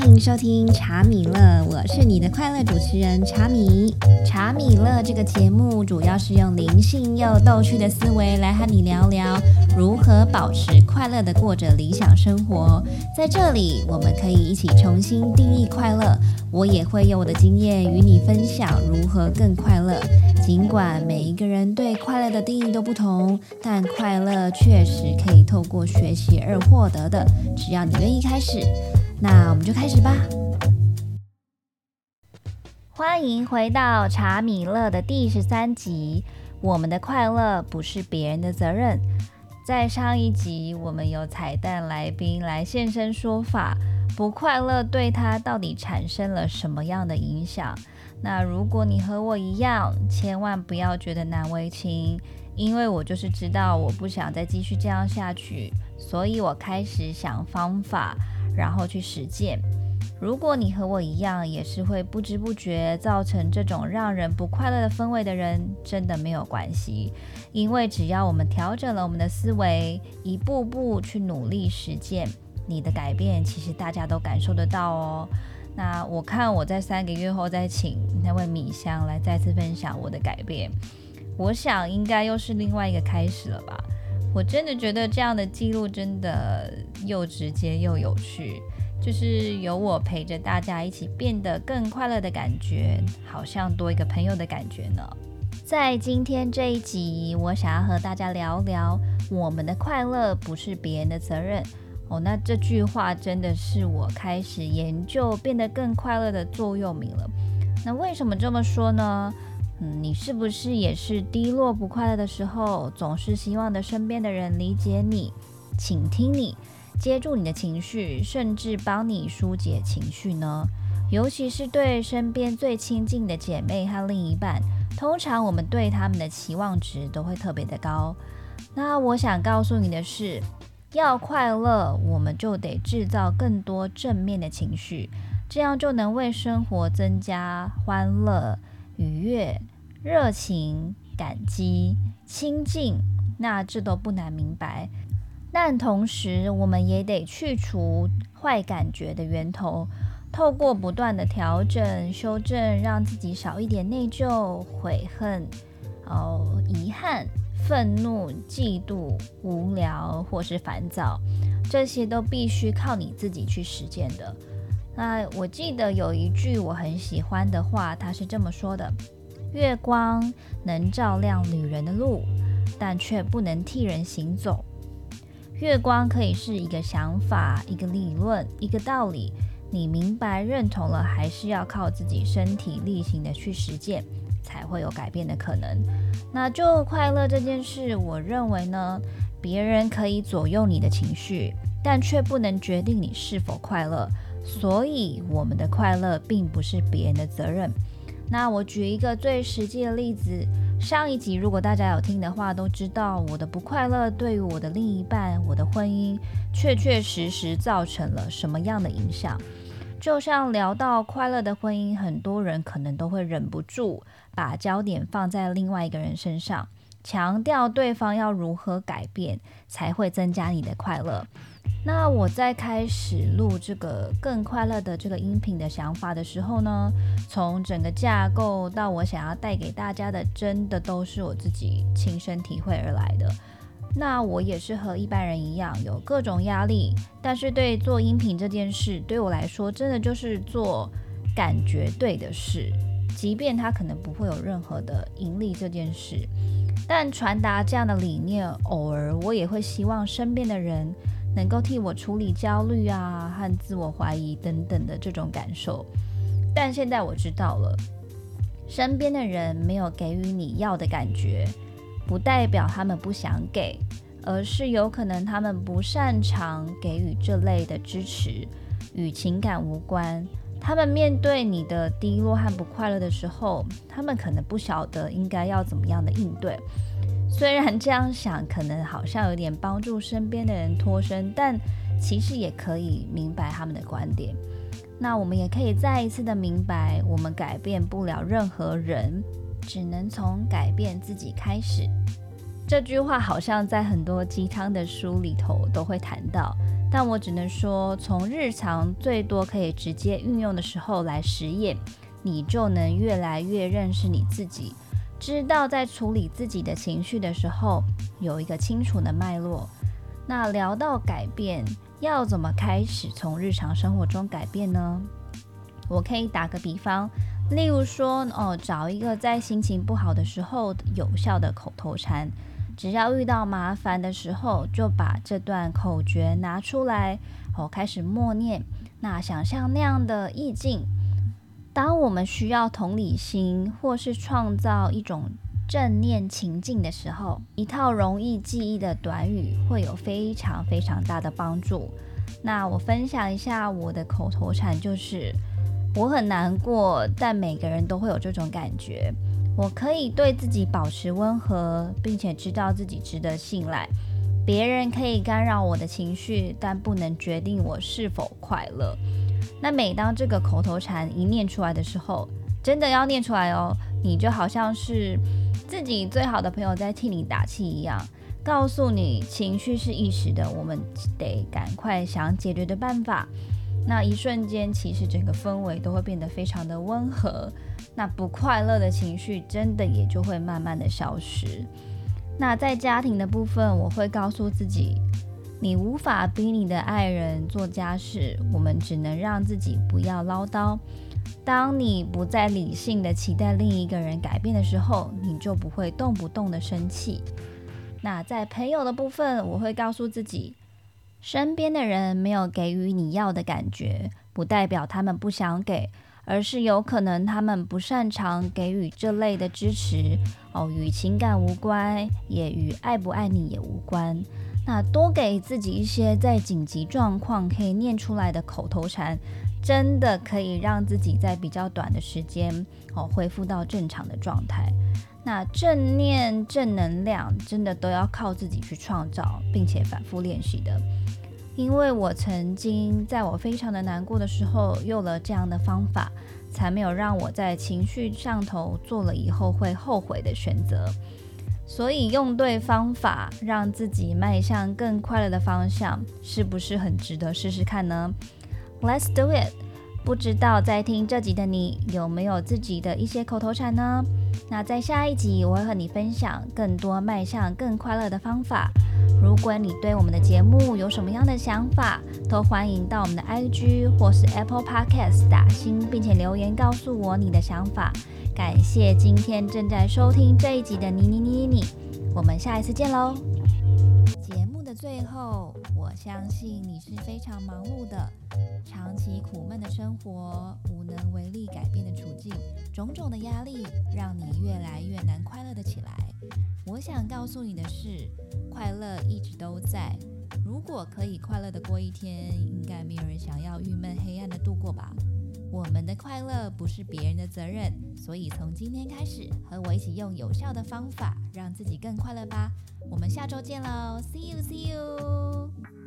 欢迎收听茶米乐，我是你的快乐主持人茶米。茶米乐这个节目主要是用灵性又逗趣的思维来和你聊聊如何保持快乐的过着理想生活。在这里，我们可以一起重新定义快乐。我也会用我的经验与你分享如何更快乐。尽管每一个人对快乐的定义都不同，但快乐确实可以透过学习而获得的。只要你愿意开始。那我们就开始吧。欢迎回到查米勒的第十三集。我们的快乐不是别人的责任。在上一集，我们有彩蛋来宾来现身说法，不快乐对他到底产生了什么样的影响？那如果你和我一样，千万不要觉得难为情，因为我就是知道我不想再继续这样下去，所以我开始想方法。然后去实践。如果你和我一样，也是会不知不觉造成这种让人不快乐的氛围的人，真的没有关系，因为只要我们调整了我们的思维，一步步去努力实践，你的改变其实大家都感受得到哦。那我看我在三个月后再请那位米香来再次分享我的改变，我想应该又是另外一个开始了吧。我真的觉得这样的记录真的又直接又有趣，就是有我陪着大家一起变得更快乐的感觉，好像多一个朋友的感觉呢。在今天这一集，我想要和大家聊聊我们的快乐不是别人的责任哦。那这句话真的是我开始研究变得更快乐的座右铭了。那为什么这么说呢？嗯，你是不是也是低落不快乐的时候，总是希望的身边的人理解你、倾听你、接住你的情绪，甚至帮你疏解情绪呢？尤其是对身边最亲近的姐妹和另一半，通常我们对他们的期望值都会特别的高。那我想告诉你的是，要快乐，我们就得制造更多正面的情绪，这样就能为生活增加欢乐。愉悦、热情、感激、亲近，那这都不难明白。但同时，我们也得去除坏感觉的源头，透过不断的调整、修正，让自己少一点内疚、悔恨、哦遗憾、愤怒、嫉妒、无聊或是烦躁，这些都必须靠你自己去实践的。那我记得有一句我很喜欢的话，他是这么说的：“月光能照亮女人的路，但却不能替人行走。月光可以是一个想法、一个理论、一个道理，你明白认同了，还是要靠自己身体力行的去实践，才会有改变的可能。那就快乐这件事，我认为呢，别人可以左右你的情绪，但却不能决定你是否快乐。”所以，我们的快乐并不是别人的责任。那我举一个最实际的例子，上一集如果大家有听的话，都知道我的不快乐对于我的另一半、我的婚姻，确确实实造成了什么样的影响。就像聊到快乐的婚姻，很多人可能都会忍不住把焦点放在另外一个人身上，强调对方要如何改变才会增加你的快乐。那我在开始录这个更快乐的这个音频的想法的时候呢，从整个架构到我想要带给大家的，真的都是我自己亲身体会而来的。那我也是和一般人一样，有各种压力，但是对做音频这件事，对我来说，真的就是做感觉对的事，即便它可能不会有任何的盈利这件事，但传达这样的理念，偶尔我也会希望身边的人。能够替我处理焦虑啊和自我怀疑等等的这种感受，但现在我知道了，身边的人没有给予你要的感觉，不代表他们不想给，而是有可能他们不擅长给予这类的支持，与情感无关。他们面对你的低落和不快乐的时候，他们可能不晓得应该要怎么样的应对。虽然这样想可能好像有点帮助身边的人脱身，但其实也可以明白他们的观点。那我们也可以再一次的明白，我们改变不了任何人，只能从改变自己开始。这句话好像在很多鸡汤的书里头都会谈到，但我只能说，从日常最多可以直接运用的时候来实验，你就能越来越认识你自己，知道在处理自己的情绪的时候有一个清楚的脉络。那聊到改变，要怎么开始从日常生活中改变呢？我可以打个比方，例如说，哦，找一个在心情不好的时候有效的口头禅，只要遇到麻烦的时候，就把这段口诀拿出来，哦，开始默念。那想象那样的意境，当我们需要同理心或是创造一种正念情境的时候，一套容易记忆的短语会有非常非常大的帮助。那我分享一下我的口头禅，就是。我很难过，但每个人都会有这种感觉。我可以对自己保持温和，并且知道自己值得信赖。别人可以干扰我的情绪，但不能决定我是否快乐。那每当这个口头禅一念出来的时候，真的要念出来哦，你就好像是自己最好的朋友在替你打气一样，告诉你情绪是一时的，我们得赶快想解决的办法。那一瞬间，其实整个氛围都会变得非常的温和，那不快乐的情绪真的也就会慢慢的消失。那在家庭的部分，我会告诉自己，你无法逼你的爱人做家事，我们只能让自己不要唠叨。当你不再理性的期待另一个人改变的时候，你就不会动不动的生气。那在朋友的部分，我会告诉自己。身边的人没有给予你要的感觉，不代表他们不想给，而是有可能他们不擅长给予这类的支持哦，与情感无关，也与爱不爱你也无关。那多给自己一些在紧急状况可以念出来的口头禅，真的可以让自己在比较短的时间哦恢复到正常的状态。那正念正能量真的都要靠自己去创造，并且反复练习的。因为我曾经在我非常的难过的时候用了这样的方法，才没有让我在情绪上头做了以后会后悔的选择。所以用对方法，让自己迈向更快乐的方向，是不是很值得试试看呢？Let's do it！不知道在听这集的你有没有自己的一些口头禅呢？那在下一集我会和你分享更多迈向更快乐的方法。如果你对我们的节目有什么样的想法，都欢迎到我们的 IG 或是 Apple Podcast 打星，并且留言告诉我你的想法。感谢今天正在收听这一集的你你你你你，我们下一次见喽！最后，我相信你是非常忙碌的。长期苦闷的生活，无能为力改变的处境，种种的压力，让你越来越难快乐的起来。我想告诉你的是，快乐一直都在。如果可以快乐的过一天，应该没有人想要郁闷黑暗的度过吧？我们的快乐不是别人的责任，所以从今天开始，和我一起用有效的方法，让自己更快乐吧。我们下周见喽，See you, see you。